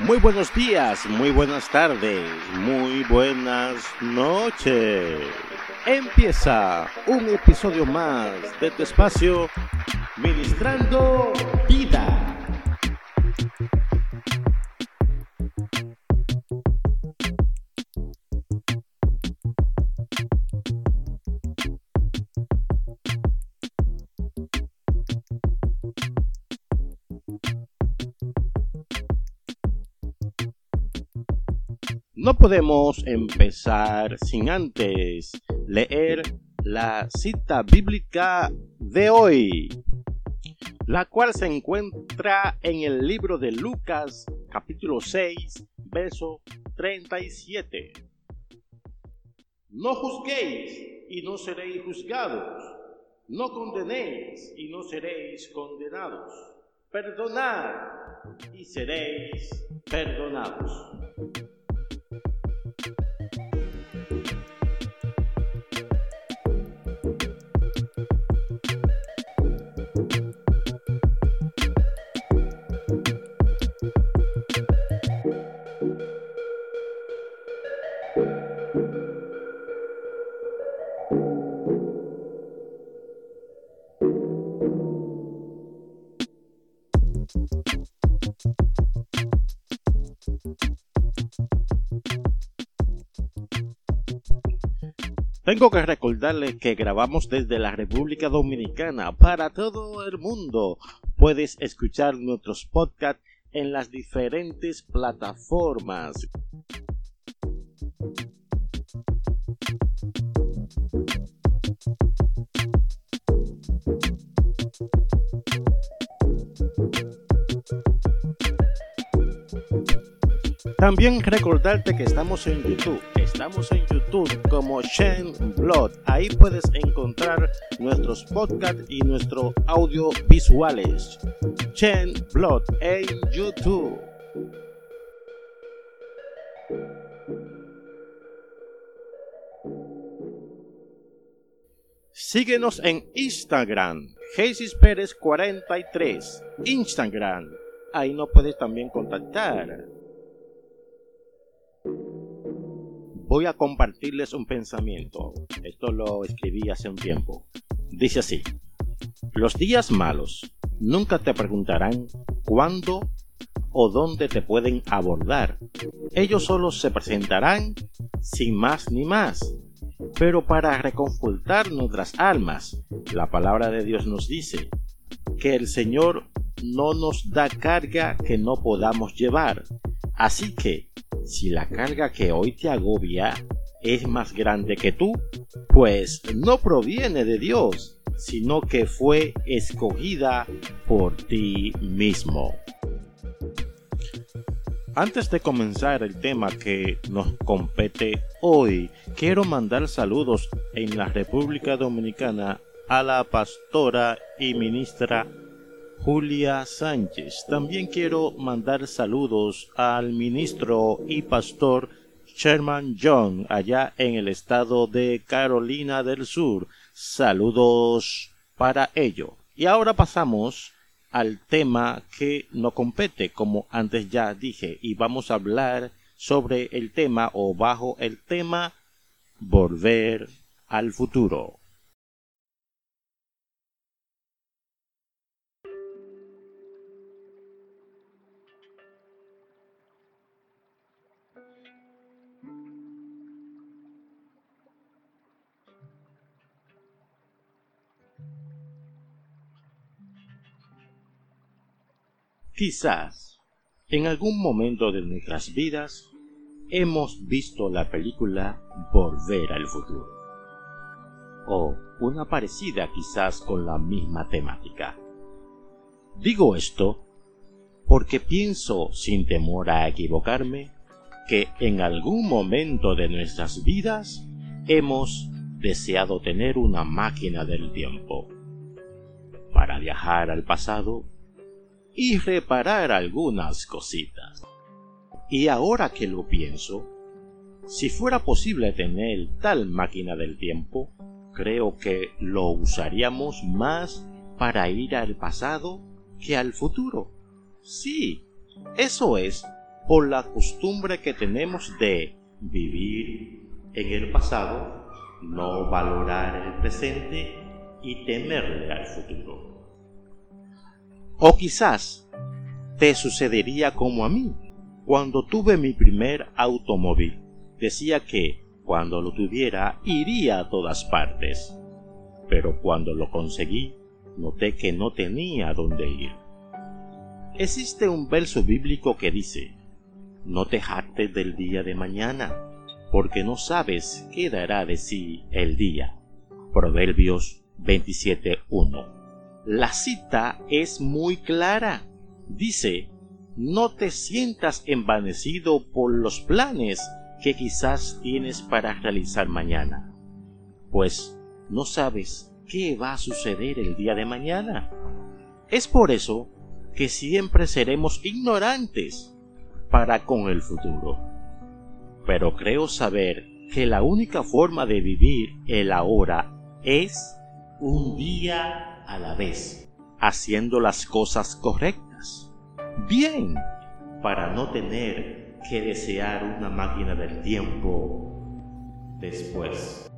Muy buenos días, muy buenas tardes, muy buenas noches. Empieza un episodio más de tu espacio Ministrando Vida. No podemos empezar sin antes leer la cita bíblica de hoy, la cual se encuentra en el libro de Lucas capítulo 6, verso 37. No juzguéis y no seréis juzgados, no condenéis y no seréis condenados, perdonad y seréis perdonados. Tengo que recordarles que grabamos desde la República Dominicana para todo el mundo. Puedes escuchar nuestros podcasts en las diferentes plataformas. También recordarte que estamos en YouTube. Estamos en YouTube como Shen Blood. Ahí puedes encontrar nuestros podcasts y nuestros audio visuales. Shen Blood en YouTube. Síguenos en Instagram, Jesus Pérez 43, Instagram. Ahí nos puedes también contactar. Voy a compartirles un pensamiento. Esto lo escribí hace un tiempo. Dice así, los días malos nunca te preguntarán cuándo o dónde te pueden abordar. Ellos solo se presentarán sin más ni más. Pero para reconfortar nuestras almas, la palabra de Dios nos dice que el Señor no nos da carga que no podamos llevar. Así que si la carga que hoy te agobia es más grande que tú, pues no proviene de Dios, sino que fue escogida por ti mismo. Antes de comenzar el tema que nos compete hoy, quiero mandar saludos en la República Dominicana a la pastora y ministra Julia Sánchez. También quiero mandar saludos al ministro y pastor Sherman John allá en el estado de Carolina del Sur. Saludos para ello. Y ahora pasamos al tema que nos compete, como antes ya dije, y vamos a hablar sobre el tema o bajo el tema volver al futuro. Quizás en algún momento de nuestras vidas hemos visto la película Volver al futuro o una parecida quizás con la misma temática. Digo esto porque pienso sin temor a equivocarme que en algún momento de nuestras vidas hemos deseado tener una máquina del tiempo para viajar al pasado y reparar algunas cositas. Y ahora que lo pienso, si fuera posible tener tal máquina del tiempo, creo que lo usaríamos más para ir al pasado que al futuro. Sí, eso es por la costumbre que tenemos de vivir en el pasado, no valorar el presente y temerle al futuro. O quizás te sucedería como a mí. Cuando tuve mi primer automóvil, decía que cuando lo tuviera iría a todas partes. Pero cuando lo conseguí, noté que no tenía dónde ir. Existe un verso bíblico que dice, no te jactes del día de mañana, porque no sabes qué dará de sí el día. Proverbios 27.1. La cita es muy clara. Dice, no te sientas envanecido por los planes que quizás tienes para realizar mañana, pues no sabes qué va a suceder el día de mañana. Es por eso que siempre seremos ignorantes para con el futuro. Pero creo saber que la única forma de vivir el ahora es un día a la vez, haciendo las cosas correctas. Bien, para no tener que desear una máquina del tiempo después.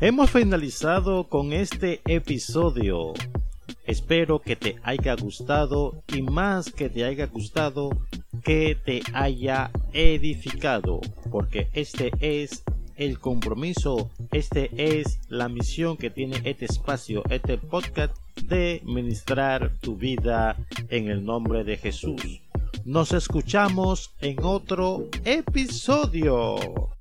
Hemos finalizado con este episodio. Espero que te haya gustado y más que te haya gustado, que te haya edificado, porque este es el compromiso, este es la misión que tiene este espacio, este podcast de ministrar tu vida en el nombre de Jesús. Nos escuchamos en otro episodio.